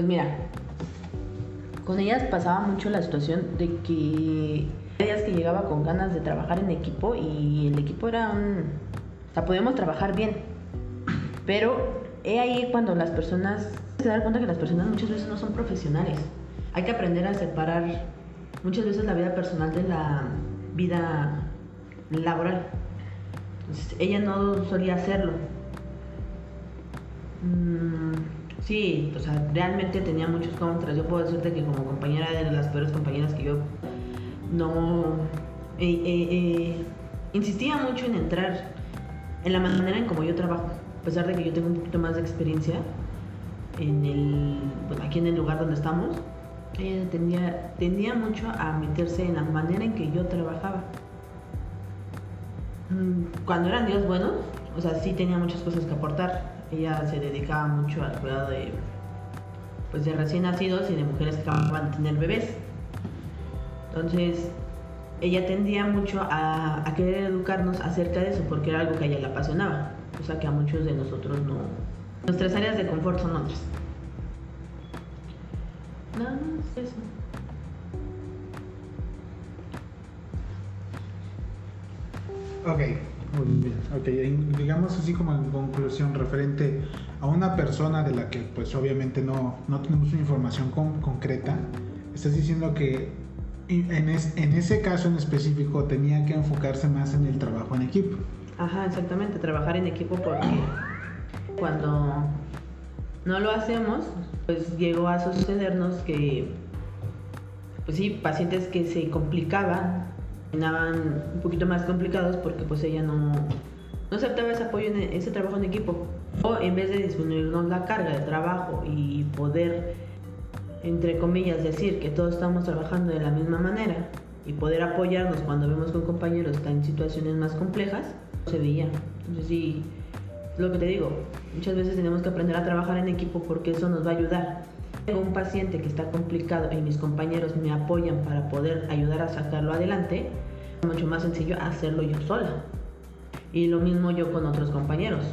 Pues mira, con ellas pasaba mucho la situación de que días que llegaba con ganas de trabajar en equipo y el equipo era un... O sea, podíamos trabajar bien, pero he ahí cuando las personas se dan cuenta que las personas muchas veces no son profesionales. Hay que aprender a separar muchas veces la vida personal de la vida laboral. Entonces, ella no solía hacerlo. Mm, sí, o sea, realmente tenía muchos contras. Yo puedo decirte que como compañera de las peores compañeras que yo no eh, eh, eh, insistía mucho en entrar en la manera en como yo trabajo, a pesar de que yo tengo un poquito más de experiencia en el, pues, aquí en el lugar donde estamos, ella tendía, mucho a meterse en la manera en que yo trabajaba. Mm, cuando eran días buenos, o sea, sí tenía muchas cosas que aportar. Ella se dedicaba mucho al cuidado de, pues, de recién nacidos y de mujeres que acababan de tener bebés. Entonces, ella tendía mucho a, querer educarnos acerca de eso porque era algo que a ella le apasionaba, o sea que a muchos de nosotros no. Nuestras áreas de confort son otras. No es eso. Ok, muy bien. Ok, digamos así como en conclusión referente a una persona de la que pues obviamente no, no tenemos información concreta, estás diciendo que en, en ese caso en específico tenía que enfocarse más en el trabajo en equipo. Ajá, exactamente, trabajar en equipo porque cuando no lo hacemos, pues llegó a sucedernos que, pues sí, pacientes que se complicaban, terminaban un poquito más complicados porque pues ella no, no aceptaba ese apoyo en e, ese trabajo en equipo. O en vez de disminuirnos la carga de trabajo y poder entre comillas, decir que todos estamos trabajando de la misma manera y poder apoyarnos cuando vemos que un compañero está en situaciones más complejas, se veía. Entonces sí, lo que te digo, muchas veces tenemos que aprender a trabajar en equipo porque eso nos va a ayudar. Tengo un paciente que está complicado y mis compañeros me apoyan para poder ayudar a sacarlo adelante, es mucho más sencillo hacerlo yo sola. Y lo mismo yo con otros compañeros.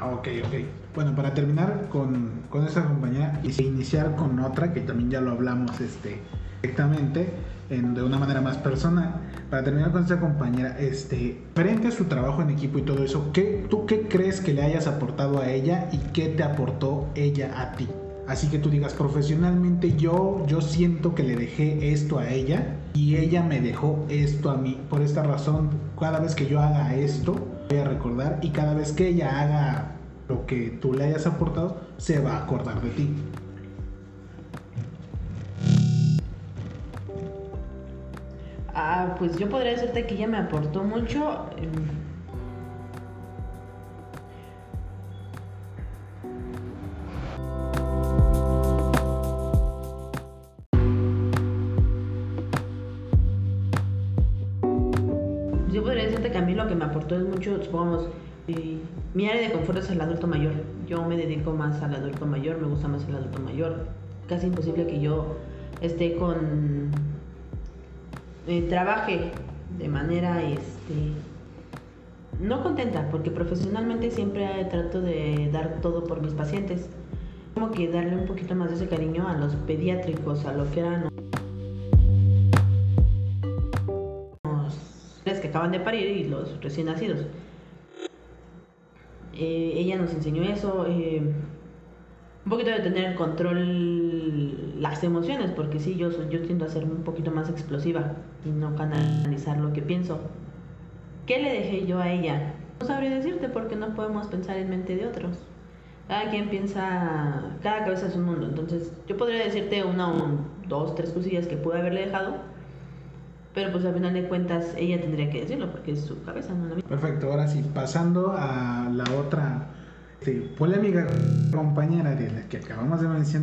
Ok, ok. Bueno, para terminar con, con esa compañía y iniciar con otra que también ya lo hablamos este, directamente de una manera más personal. Para terminar con esta compañera, este, frente a su trabajo en equipo y todo eso, ¿qué, ¿tú qué crees que le hayas aportado a ella y qué te aportó ella a ti? Así que tú digas, profesionalmente yo, yo siento que le dejé esto a ella y ella me dejó esto a mí. Por esta razón, cada vez que yo haga esto, voy a recordar y cada vez que ella haga lo que tú le hayas aportado, se va a acordar de ti. Ah, pues yo podría decirte que ella me aportó mucho. Yo podría decirte que a mí lo que me aportó es mucho, supongamos, mi área de confort es el adulto mayor. Yo me dedico más al adulto mayor, me gusta más el adulto mayor. Casi imposible que yo esté con. Eh, trabaje de manera este, no contenta, porque profesionalmente siempre trato de dar todo por mis pacientes. Como que darle un poquito más de ese cariño a los pediátricos, a lo que eran que acaban de parir y los recién nacidos. Eh, ella nos enseñó eso, eh, un poquito de tener control las emociones, porque sí, yo, yo tiendo a ser un poquito más explosiva y no canalizar lo que pienso. ¿Qué le dejé yo a ella? No sabría decirte porque no podemos pensar en mente de otros. Cada quien piensa, cada cabeza es un mundo. Entonces, yo podría decirte una, dos, tres cosillas que pude haberle dejado, pero pues al final de cuentas ella tendría que decirlo porque es su cabeza, no la mía. Perfecto, ahora sí, pasando a la otra este, polémica compañera de la que acabamos de mencionar.